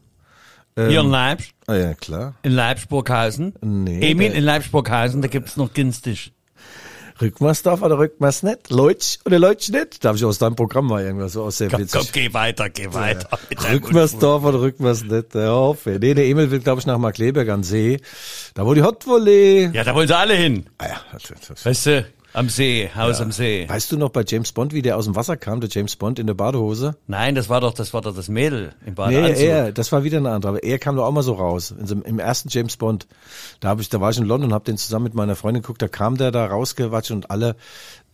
Hier in Leipzig, Ah, ja, klar. in Leipzig-Burghausen. Nee, Emil, in Leipzig-Burghausen, da gibt's noch günstig. Rückt man's darf oder rückt man's nicht? Leutsch oder Leutsch nicht? Darf ich aus deinem Programm mal irgendwas so aus sehr Komm, komm, geh weiter, geh weiter. deinem Rückt man's Unfug. Dorf oder rückt man's nicht? Ja, hoffe. Nee, der Emil will, glaube ich, nach Markleberg an See. Da wo die Hot Volley. Ja, da wollen sie alle hin. Ah ja. Weißt du, Am See, Haus am See. Weißt du noch bei James Bond, wie der aus dem Wasser kam, der James Bond in der Badehose? Nein, das war doch, das war doch das Mädel im Nee, Badeanzug. er, das war wieder eine andere. Aber er kam doch auch mal so raus. So, Im ersten James Bond. Da habe ich, da war ich in London, habe den zusammen mit meiner Freundin geguckt. Da kam der da rausgewatscht und alle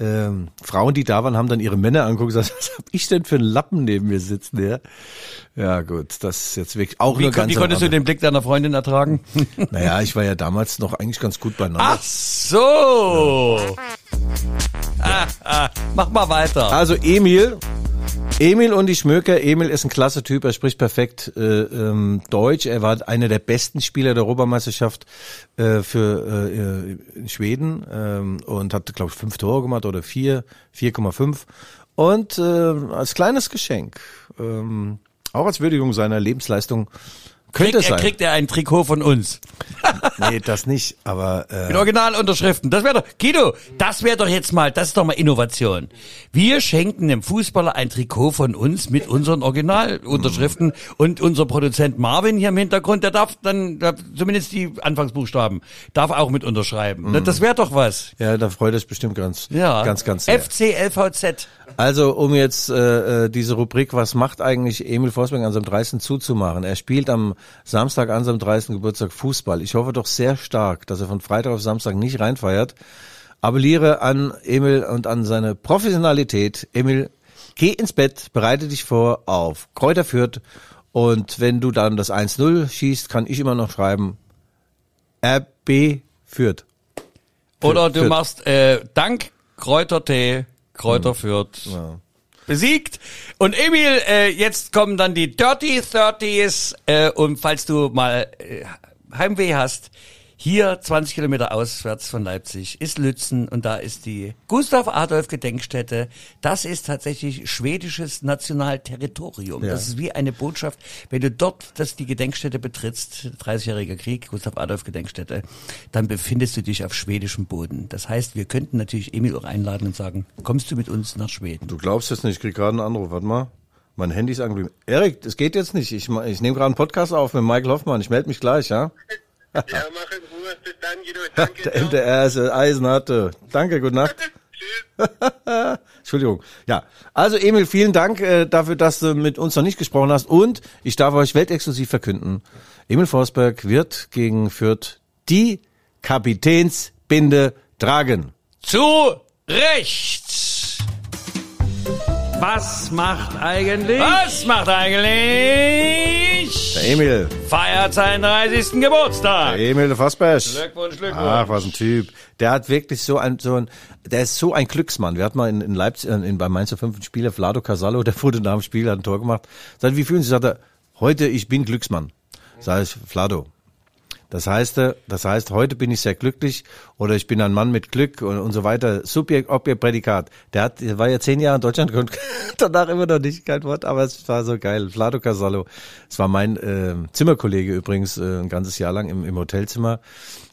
ähm, Frauen, die da waren, haben dann ihre Männer angeguckt und gesagt, was hab ich denn für einen Lappen neben mir sitzen? Ja, ja gut, das ist jetzt wirklich auch Wie, nur ganz wie konntest du den Blick deiner Freundin ertragen? Naja, ich war ja damals noch eigentlich ganz gut beieinander. Ach so. Ah, ah, mach mal weiter. Also Emil, Emil und die Schmöker. Emil ist ein klasse Typ, er spricht perfekt äh, ähm, Deutsch. Er war einer der besten Spieler der Europameisterschaft äh, für äh, in Schweden ähm, und hat, glaube ich, fünf Tore gemacht oder vier, 4,5. Und äh, als kleines Geschenk, ähm, auch als Würdigung seiner Lebensleistung, könnte Kriegt es er, sein. kriegt er ein Trikot von uns. nee, das nicht, aber äh, Mit Originalunterschriften. Das wäre doch, Guido, das wäre doch jetzt mal, das ist doch mal Innovation. Wir schenken dem Fußballer ein Trikot von uns mit unseren Originalunterschriften und unser Produzent Marvin hier im Hintergrund, der darf dann, der, zumindest die Anfangsbuchstaben, darf auch mit unterschreiben. Mhm. Das wäre doch was. ja, da freut er sich bestimmt ganz, Ja. ganz, ganz sehr. FCLVZ. Also, um jetzt äh, äh, diese Rubrik, was macht eigentlich Emil Forsberg an seinem 30. zuzumachen? Er spielt am Samstag an seinem 30. Geburtstag Fußball. Ich hoffe doch sehr stark, dass er von Freitag auf Samstag nicht reinfeiert. Appelliere an Emil und an seine Professionalität. Emil, geh ins Bett, bereite dich vor auf Kräuter Fürth und wenn du dann das 1-0 schießt, kann ich immer noch schreiben RB Fürth. Oder du Fürth. machst äh, Dank Kräutertee, Kräuter Fürth. Besiegt. Und Emil, äh, jetzt kommen dann die Dirty Thirties. Äh, und falls du mal äh, Heimweh hast, hier 20 Kilometer auswärts von Leipzig ist Lützen und da ist die Gustav Adolf Gedenkstätte. Das ist tatsächlich schwedisches Nationalterritorium. Das ist wie eine Botschaft. Wenn du dort das die Gedenkstätte betrittst, 30-jähriger Krieg, Gustav Adolf Gedenkstätte, dann befindest du dich auf schwedischem Boden. Das heißt, wir könnten natürlich Emil auch einladen und sagen, kommst du mit uns nach Schweden? Du glaubst es nicht, ich krieg gerade einen Anruf. Warte mal. Mein Handy ist angeblieben. Erik, das geht jetzt nicht. Ich, ich nehme gerade einen Podcast auf mit Michael Hoffmann. Ich melde mich gleich, ja? Ja, mach in Ruhe. Bis dann, Guido. Danke. Der. MDR ist äh, Eisenharte. Danke, gute Nacht. Tschüss. Entschuldigung. Ja, also Emil, vielen Dank äh, dafür, dass du mit uns noch nicht gesprochen hast. Und ich darf euch weltexklusiv verkünden, Emil Forsberg wird gegen Fürth die Kapitänsbinde tragen. Zu Recht! Was macht eigentlich? Was macht eigentlich? Der Emil. Feiert seinen 30. Geburtstag. Der Emil Forsberg. Glückwunsch, Glückwunsch. Ach, was ein Typ. Der hat wirklich so ein, so ein, der ist so ein Glücksmann. Wir hatten mal in, in Leipzig, äh, in, bei Mainzer 5 einen Spieler, Vlado Casallo, der wurde nach dem Spiel, hat ein Tor gemacht. Sagt, wie fühlen Sie sich? Sagt er, heute, ich bin Glücksmann. Sag ich, Vlado. Das heißt, äh, das heißt, heute bin ich sehr glücklich oder ich bin ein Mann mit Glück und, und so weiter. Subjekt, Objekt, Prädikat. Der hat, der war ja zehn Jahre in Deutschland und danach immer noch nicht kein Wort, aber es war so geil. Vlado Casallo. Es war mein äh, Zimmerkollege übrigens äh, ein ganzes Jahr lang im, im Hotelzimmer.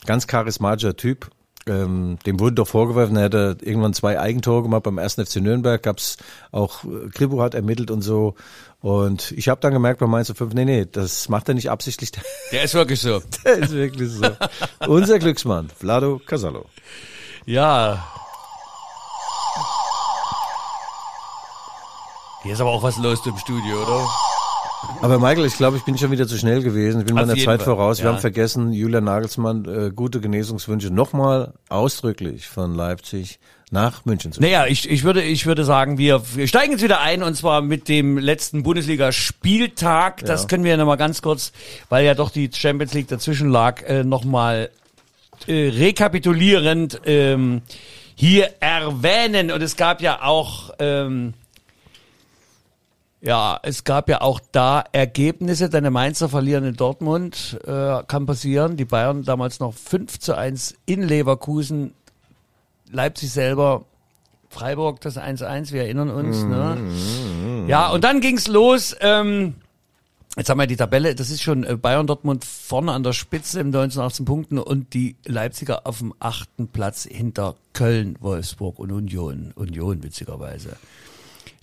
Ganz charismatischer Typ. Ähm, dem wurde doch vorgeworfen, er hätte irgendwann zwei Eigentore gemacht beim ersten FC Nürnberg, gab's auch, äh, Kribo hat ermittelt und so. Und ich habe dann gemerkt bei Mainz 5, nee, nee, das macht er nicht absichtlich, Der ist wirklich so. der ist wirklich so. Unser Glücksmann, Vlado Casallo. Ja. Hier ist aber auch was los im Studio, oder? Aber Michael, ich glaube, ich bin schon wieder zu schnell gewesen. Ich bin Auf meiner Zeit Fall, voraus. Wir ja. haben vergessen, Julian Nagelsmann, äh, gute Genesungswünsche nochmal ausdrücklich von Leipzig nach München zu Naja, ich, ich, würde, ich würde sagen, wir, wir steigen jetzt wieder ein und zwar mit dem letzten Bundesliga-Spieltag. Das Ja. können wir nochmal ganz kurz, weil ja doch die Champions League dazwischen lag, äh, nochmal äh, rekapitulierend ähm, hier erwähnen. Und es gab ja auch... Ähm, ja, es gab ja auch da Ergebnisse. Deine Mainzer verlieren in Dortmund, äh, kann passieren. Die Bayern damals noch 5 zu 1 in Leverkusen. Leipzig selber, Freiburg das 1-1, wir erinnern uns. Ne? Ja, und dann ging's los. Ähm, jetzt haben wir die Tabelle, das ist schon äh, Bayern Dortmund vorne an der Spitze im 19, 18 Punkten und die Leipziger auf dem achten Platz hinter Köln, Wolfsburg und Union. Union witzigerweise.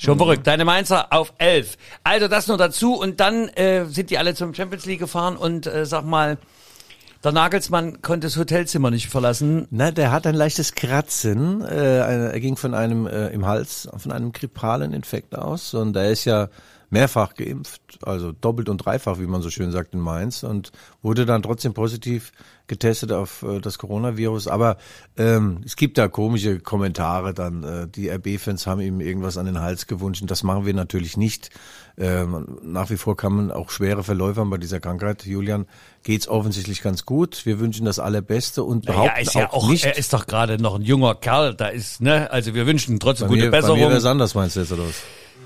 Schon verrückt. Deine Mainzer auf 11. Also das nur dazu und dann äh, sind die alle zum Champions League gefahren und äh, sag mal, Der Nagelsmann konnte das Hotelzimmer nicht verlassen. Na, der hat ein leichtes Kratzen. Äh, er ging von einem äh, im Hals, von einem grippalen Infekt aus. Und er ist ja mehrfach geimpft, also doppelt und dreifach, wie man so schön sagt in Mainz, und wurde dann trotzdem positiv getestet auf äh, das Coronavirus. Aber ähm, es gibt da komische Kommentare dann. Äh, die RB-Fans haben ihm irgendwas an den Hals gewünscht. Das machen wir natürlich nicht. Ähm, nach wie vor kann man auch schwere Verläufe haben bei dieser Krankheit. Julian geht's offensichtlich ganz gut. Wir wünschen das Allerbeste und behaupten ist ja auch, auch, nicht. er ist doch gerade noch ein junger Kerl, da ist, ne, also wir wünschen trotzdem bei gute mir, bei Besserung. mir wär's anders, meinst du jetzt oder was?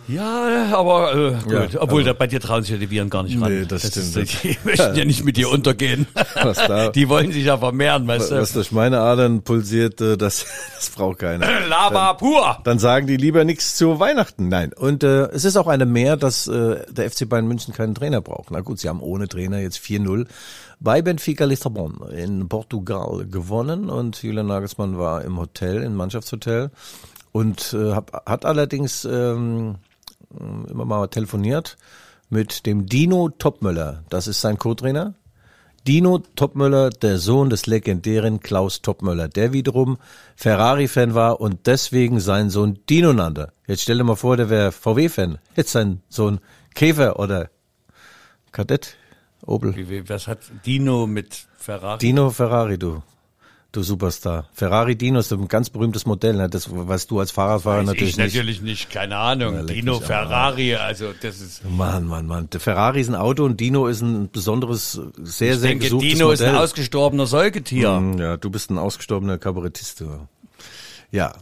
Ja, aber äh, gut. Ja, Obwohl, aber- da, bei dir trauen sich ja die Viren gar nicht ran. Nee, das ist, stimmt. die möchten ja nicht mit dir untergehen. Was da- die wollen sich ja vermehren, weißt Was du. durch meine Adern pulsiert, äh, das, das braucht keiner. Lava pur. Dann sagen die lieber nichts zu Weihnachten. Nein. Und äh, es ist auch eine mehr, dass äh, der FC Bayern München keinen Trainer braucht. Na gut, sie haben ohne Trainer jetzt 4-0 bei Benfica Lissabon in Portugal gewonnen und Julian Nagelsmann war im Hotel, im Mannschaftshotel und äh, hab, hat allerdings ähm, immer mal telefoniert mit dem Dino Topmöller. Das ist sein Co-Trainer. Dino Topmöller, der Sohn des legendären Klaus Topmöller, der wiederum Ferrari-Fan war und deswegen seinen Sohn Dino nannte. Jetzt stell dir mal vor, der wäre VW-Fan. Jetzt sein Sohn Käfer oder Kadett, Opel. Was hat Dino mit Ferrari? Dino Ferrari, du. Du Superstar. Ferrari Dino ist ein ganz berühmtes Modell. Ne? Das weißt du als Fahrradfahrer Weiß natürlich ich nicht. natürlich nicht, keine Ahnung. leck Dino Ferrari, also das ist. Mann, Mann, Mann. Der Ferrari ist ein Auto und Dino ist ein besonderes, sehr, Ich sehr denke, gesuchtes Dino ist Modell. ein ausgestorbener Säugetier. Mm, Ja, du bist ein ausgestorbener Kabarettist. Ja.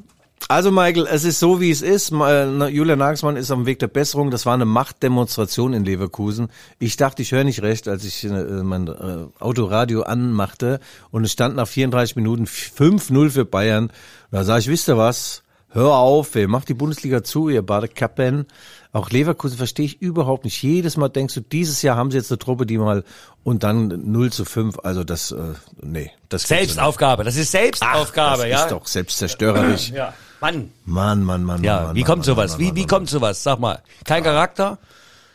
Also Michael, es ist so, wie es ist. Julian Nagelsmann ist am Weg der Besserung. Das war eine Machtdemonstration in Leverkusen. Ich dachte, ich höre nicht recht, als ich äh, mein äh, Autoradio anmachte und es stand nach 34 Minuten 5-0 für Bayern. Da sage ich, wisst ihr was? Hör auf, ey, macht die Bundesliga zu, ihr Badekappen. Auch Leverkusen verstehe ich überhaupt nicht. Jedes Mal denkst du, dieses Jahr haben sie jetzt eine Truppe, die mal und dann 0 zu 5. Also das, äh, nee. Das. Selbstaufgabe, das ist Selbstaufgabe, das ja. ist doch selbstzerstörerisch. ja. Mann. Mann, Mann, Mann. Ja, Mann, wie Mann, kommt Mann, sowas? Wie, wie kommt sowas? Sag mal. Kein Charakter?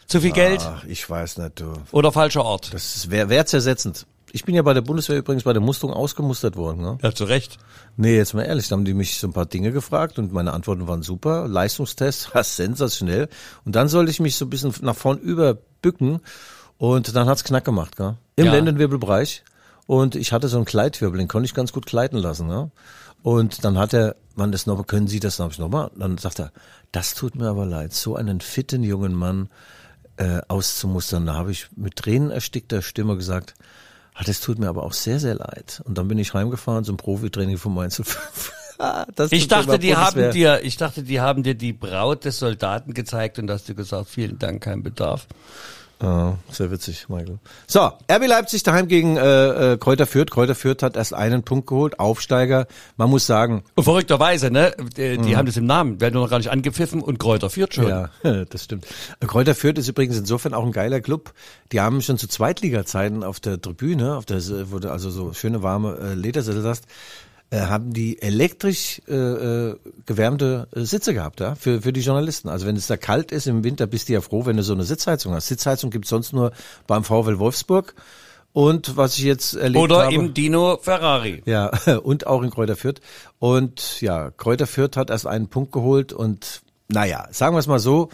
Zu viel Geld? Ach, ich weiß nicht, du. Oder falscher Ort? Das ist wer- wertzersetzend. Ich bin ja bei der Bundeswehr übrigens bei der Musterung ausgemustert worden. Ne? Ja, zu Recht. Nee, jetzt mal ehrlich, da haben die mich so ein paar Dinge gefragt und meine Antworten waren super. Leistungstest, war sensationell. Und dann sollte ich mich so ein bisschen nach vorn überbücken und dann hat's knack gemacht, gell? Im Ja. Lendenwirbelbereich. Und ich hatte so einen Kleidwirbel, den konnte ich ganz gut gleiten lassen. Ne? Und dann hat er, man das noch, können Sie das noch? Nochmal? Dann sagt er, das tut mir aber leid, so einen fitten jungen Mann äh, auszumustern. Da habe ich mit Tränen erstickter Stimme gesagt, ah, das tut mir aber auch sehr, sehr leid. Und dann bin ich heimgefahren zum Profitraining vom Mainz 05. Ah, das Ich dachte, die haben dir, ich dachte, die haben dir die Braut des Soldaten gezeigt und hast du gesagt, vielen Dank, kein Bedarf. Ah, sehr witzig, Michael. So, RB Leipzig daheim gegen äh, äh, Kräuter Fürth. Kräuter Fürth hat erst einen Punkt geholt, Aufsteiger. Man muss sagen, Und verrückterweise, ne, die, die haben das im Namen, werden nur noch gar nicht angepfiffen und Kräuter führt schon. Ja, das stimmt. Kräuter Fürth ist übrigens insofern auch ein geiler Club. Die haben schon zu Zweitliga-Zeiten auf der Tribüne, auf der, wo du also so schöne warme äh, Ledersitze hast, haben die elektrisch äh, äh, gewärmte äh, Sitze gehabt, ja, für, für die Journalisten. Also wenn es da kalt ist im Winter, bist du ja froh, wenn du so eine Sitzheizung hast. Sitzheizung gibt's sonst nur beim VfL Wolfsburg. Und was ich jetzt erlebt Oder habe, im Dino Ferrari. ja, und auch in Kräuter Fürth. Und ja, Kräuter Fürth hat erst einen Punkt geholt und naja, sagen wir es mal so,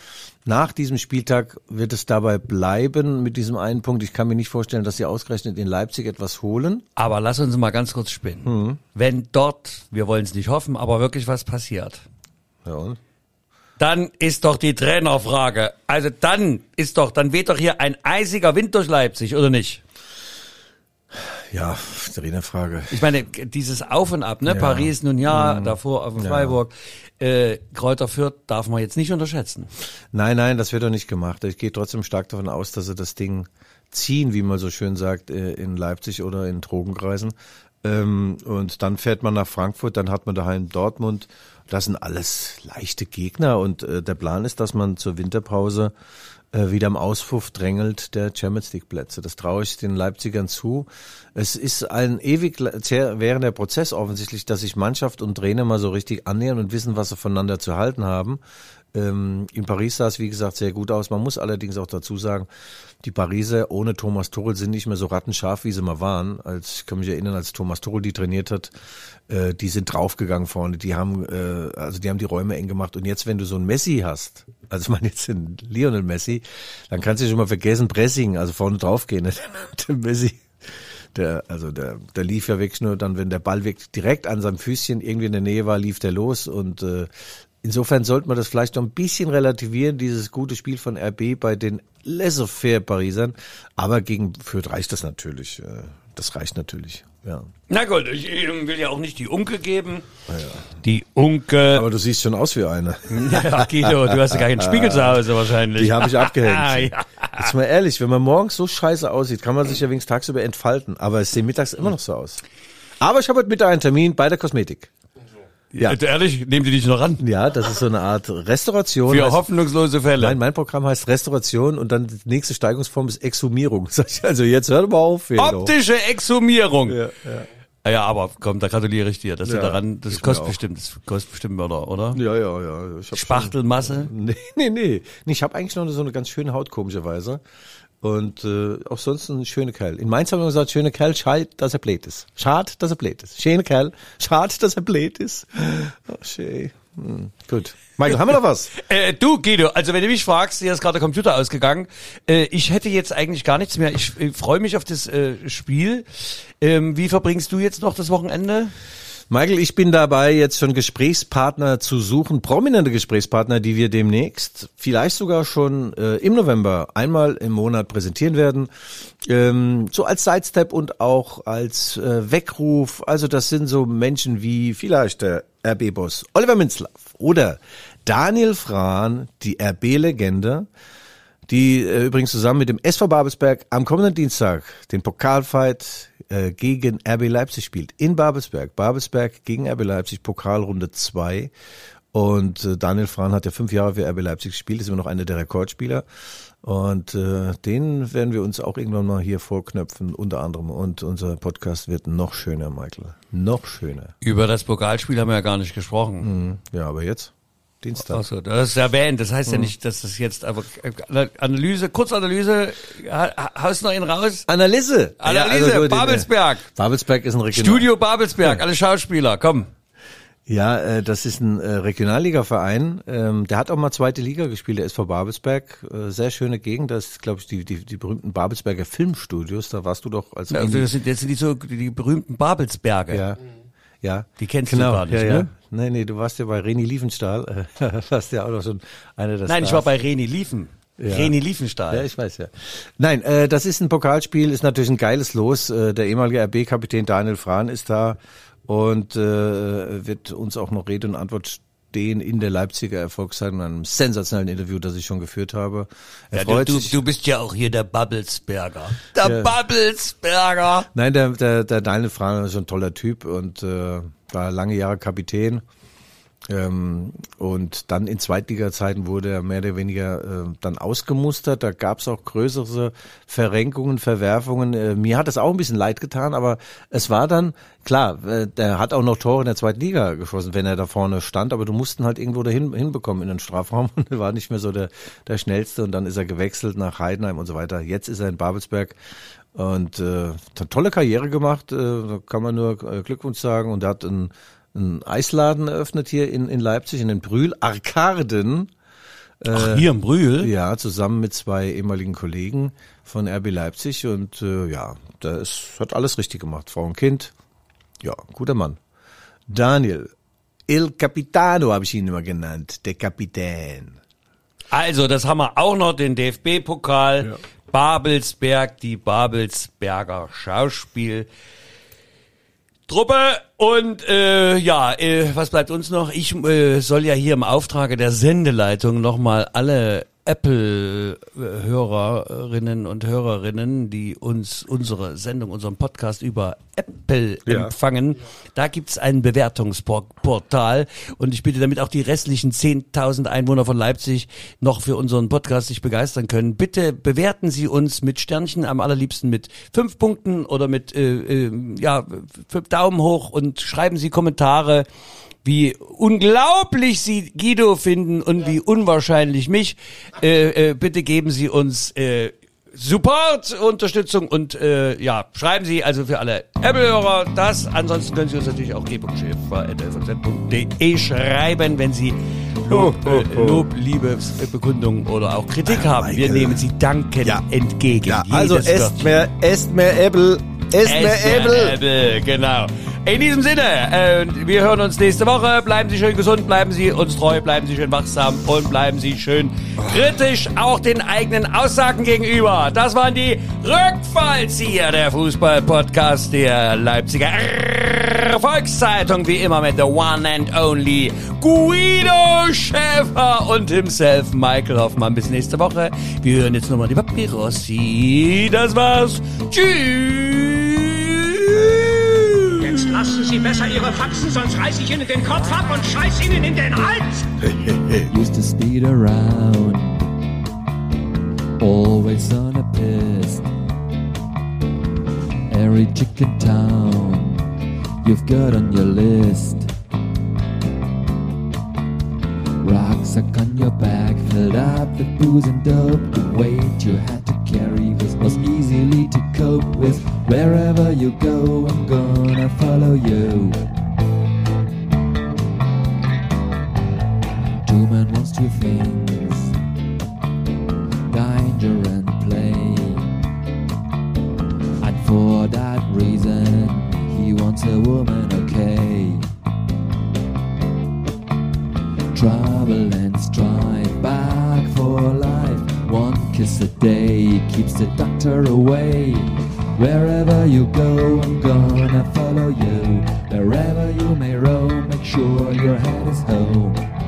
nach diesem Spieltag wird es dabei bleiben mit diesem einen Punkt. Ich kann mir nicht vorstellen, dass sie ausgerechnet in Leipzig etwas holen. Aber lass uns mal ganz kurz spinnen. Mhm. Wenn dort, wir wollen es nicht hoffen, aber wirklich was passiert, Ja, und? dann ist doch die Trainerfrage. Also dann ist doch, dann weht doch hier ein eisiger Wind durch Leipzig, oder nicht? Ja Trainerfrage. Ich meine, dieses Auf und Ab, ne? Ja. Paris nun ja, Mhm. davor auf dem Freiburg. Äh, Kräuter Fürth darf man jetzt nicht unterschätzen. Nein, nein, das wird doch nicht gemacht. Ich gehe trotzdem stark davon aus, dass sie das Ding ziehen, wie man so schön sagt, äh, in Leipzig oder in Drogenkreisen. Ähm, und dann fährt man nach Frankfurt, dann hat man daheim Dortmund, das sind alles leichte Gegner und äh, der Plan ist, dass man zur Winterpause wieder im Auspuff drängelt der Champions League Plätze. Das traue ich den Leipzigern zu. Es ist ein ewig währender Prozess offensichtlich, dass sich Mannschaft und Trainer mal so richtig annähern und wissen, was sie voneinander zu halten haben. Ähm, in Paris sah es, wie gesagt, sehr gut aus. Man muss allerdings auch dazu sagen, die Pariser ohne Thomas Tuchel sind nicht mehr so rattenscharf, wie sie mal waren. Als, ich kann mich erinnern, als Thomas Tuchel die trainiert hat, äh, die sind draufgegangen vorne. Die haben, äh, also die haben die Räume eng gemacht. Und jetzt, wenn du so ein Messi hast, also ich meine jetzt den Lionel Messi, dann kannst du schon mal vergessen, Pressing, also vorne draufgehen. der Messi der, also der, der lief ja wirklich nur dann, wenn der Ball wirklich direkt an seinem Füßchen irgendwie in der Nähe war, lief der los und äh, Insofern sollte man das vielleicht noch ein bisschen relativieren, dieses gute Spiel von RB bei den laissez-faire Parisern. Aber gegen Fürth reicht das natürlich. Äh, das reicht natürlich, ja. Na gut, ich will ja auch nicht die Unke geben. Ja. Die Unke. Aber du siehst schon aus wie eine. Ja, Guido, du hast ja gar keinen Spiegel zu Hause wahrscheinlich. Die habe ich abgehängt. ja. Jetzt mal ehrlich, wenn man morgens so scheiße aussieht, kann man sich ja wenigstens tagsüber entfalten. Aber es sieht mittags immer noch so aus. Aber ich habe heute Mittag einen Termin bei der Kosmetik. Ja. Äh, ehrlich, nehmen die dich noch ran? Ja, das ist so eine Art Restauration. Für heißt, hoffnungslose Fälle. Nein, mein Programm heißt Restauration und dann die nächste Steigungsform ist Exhumierung. Also jetzt hört mal auf. Hier Optische doch. Exhumierung. Ja, ja. Ah ja, aber komm, da gratuliere ich dir. Das ja, daran, das kostet bestimmt, das kostet bestimmt Mörder, oder? Ja, ja, ja. Spachtelmasse? Schon, nee, nee, nee. Ich habe eigentlich noch so eine ganz schöne Haut, komischerweise. Und äh, auch sonst ein schöner Kerl. In Mainz haben wir gesagt, schöner Kerl, schade, dass er blöd ist. Schade, dass er blöd ist. Schöner Kerl, schade, dass er blöd ist. Oh, schön. Hm, gut. Michael, haben wir noch was? Äh, du, Guido, also wenn du mich fragst, hier ist gerade der Computer ausgegangen. Äh, ich hätte jetzt eigentlich gar nichts mehr. Ich äh, freue mich auf das äh, Spiel. Ähm, wie verbringst du jetzt noch das Wochenende? Michael, ich bin dabei, jetzt schon Gesprächspartner zu suchen, prominente Gesprächspartner, die wir demnächst, vielleicht sogar schon äh, im November, einmal im Monat präsentieren werden. Ähm, so als Sidestep und auch als äh, Weckruf. Also das sind so Menschen wie vielleicht der RB-Boss Oliver Minzlaff oder Daniel Frahn, die RB-Legende die äh, übrigens zusammen mit dem SV Babelsberg am kommenden Dienstag den Pokalfight äh, gegen RB Leipzig spielt. In Babelsberg. Babelsberg gegen RB Leipzig, Pokalrunde 2. Und äh, Daniel Frahn hat ja fünf Jahre für RB Leipzig gespielt, ist immer noch einer der Rekordspieler. Und äh, den werden wir uns auch irgendwann mal hier vorknöpfen, unter anderem. Und unser Podcast wird noch schöner, Michael. Noch schöner. Über das Pokalspiel haben wir ja gar nicht gesprochen. Mhm. Ja, aber jetzt? Dienstag. Achso, das ist erwähnt. Das heißt mhm. ja nicht, dass das jetzt einfach Analyse, Kurzanalyse, haust noch ihn raus? Analyse. Analyse, ja, also Babelsberg. Babelsberg ist ein Regional Studio Babelsberg, ja. alle Schauspieler, komm. Ja, äh, das ist ein äh, Regionalligaverein. Ähm, der hat auch mal zweite Liga gespielt, der ist vor Babelsberg. Äh, sehr schöne Gegend, das ist, glaube ich, die, die, die berühmten Babelsberger Filmstudios. Da warst du doch als. Ja, also das sind jetzt sind die so die berühmten Babelsberger. Ja. Ja. Die kennst genau, du gar nicht, ja, ja. ne? Nee, nee, du warst ja bei Reni Liefenstahl. warst ja auch noch schon einer der Nein, Stars. ich war bei Reni Liefen. Ja. Reni Liefenstahl. Ja, ich weiß ja. Nein, äh, das ist ein Pokalspiel, ist natürlich ein geiles Los. Äh, der ehemalige RB-Kapitän Daniel Frahn ist da und äh, wird uns auch noch Rede und Antwort stehen in der Leipziger Erfolgszeiten, in einem sensationellen Interview, das ich schon geführt habe. Er ja, freut du, sich. du bist ja auch hier der Bubblesberger. Der ja. Bubblesberger! Nein, der, der, der Daniel Frahn ist ein toller Typ und äh, war lange Jahre Kapitän. Ähm, und dann in Zweitliga-Zeiten wurde er mehr oder weniger äh, dann ausgemustert. Da gab es auch größere Verrenkungen, Verwerfungen. Äh, mir hat es auch ein bisschen leid getan, aber es war dann, klar, äh, der hat auch noch Tore in der zweiten Liga geschossen, wenn er da vorne stand, aber du mussten halt irgendwo dahin hinbekommen in den Strafraum und er war nicht mehr so der, der schnellste und dann ist er gewechselt nach Heidenheim und so weiter. Jetzt ist er in Babelsberg und äh, hat tolle Karriere gemacht, äh, kann man nur äh, Glückwunsch sagen und er hat ein einen Eisladen eröffnet hier in, in Leipzig, in den Brühl, Arkaden. Ach, hier im Brühl? Ja, zusammen mit zwei ehemaligen Kollegen von RB Leipzig und äh, ja, das hat alles richtig gemacht. Frau und Kind, ja, guter Mann. Daniel, El Capitano habe ich ihn immer genannt, der Kapitän. Also, das haben wir auch noch, den DFB-Pokal, ja. Babelsberg, die Babelsberger Schauspiel. Truppe und äh, ja, äh, was bleibt uns noch? Ich äh, soll ja hier im Auftrage der Sendeleitung nochmal alle Apple-Hörerinnen und Hörerinnen, die uns unsere Sendung, unseren Podcast über Apple Ja. empfangen. Da gibt's ein Bewertungsportal und ich bitte, damit auch die restlichen 10.000 Einwohner von Leipzig noch für unseren Podcast sich begeistern können, bitte bewerten Sie uns mit Sternchen, am allerliebsten mit fünf Punkten oder mit äh, äh, ja, fünf Daumen hoch und schreiben Sie Kommentare wie unglaublich Sie Guido finden und wie unwahrscheinlich mich. Äh, äh, bitte geben Sie uns äh, Support, Unterstützung und äh, ja, schreiben Sie also für alle Apple-Hörer das. Ansonsten können Sie uns natürlich auch g.schäfer.de schreiben, wenn Sie Lob, äh, Lob Liebesbekundung oder auch Kritik haben. Wir nehmen Sie danken Ja. entgegen. Ja, also esst mehr, esst mehr Apple, esst mehr Apple. Apple, genau. In diesem Sinne, äh, wir hören uns nächste Woche. Bleiben Sie schön gesund, bleiben Sie uns treu, bleiben Sie schön wachsam und bleiben Sie schön kritisch auch den eigenen Aussagen gegenüber. Das waren die Rückfallzieher, der Fußball-Podcast der Leipziger Volkszeitung, wie immer mit the one and only Guido Schäfer und himself Michael Hoffmann. Bis nächste Woche. Wir hören jetzt nochmal die Papyrossi. Das war's. Tschüss. Lassen Sie besser Ihre Faxen, sonst reiß ich Ihnen den Kopf ab und scheiß Ihnen in den Hals. used to speed around, always on a piss. Every chicken town you've got on your list. Rucksack on your back, filled up with booze and dope. The weight you had to carry was, was easily to cope with. Wherever you go, I'm gonna follow you. Two men wants two things danger and play. And for that reason, he wants a woman, okay. Trouble and strife, back for life. One kiss a day keeps the doctor away. Wherever you go, I'm gonna follow you. Wherever you may roam, make sure your head is home.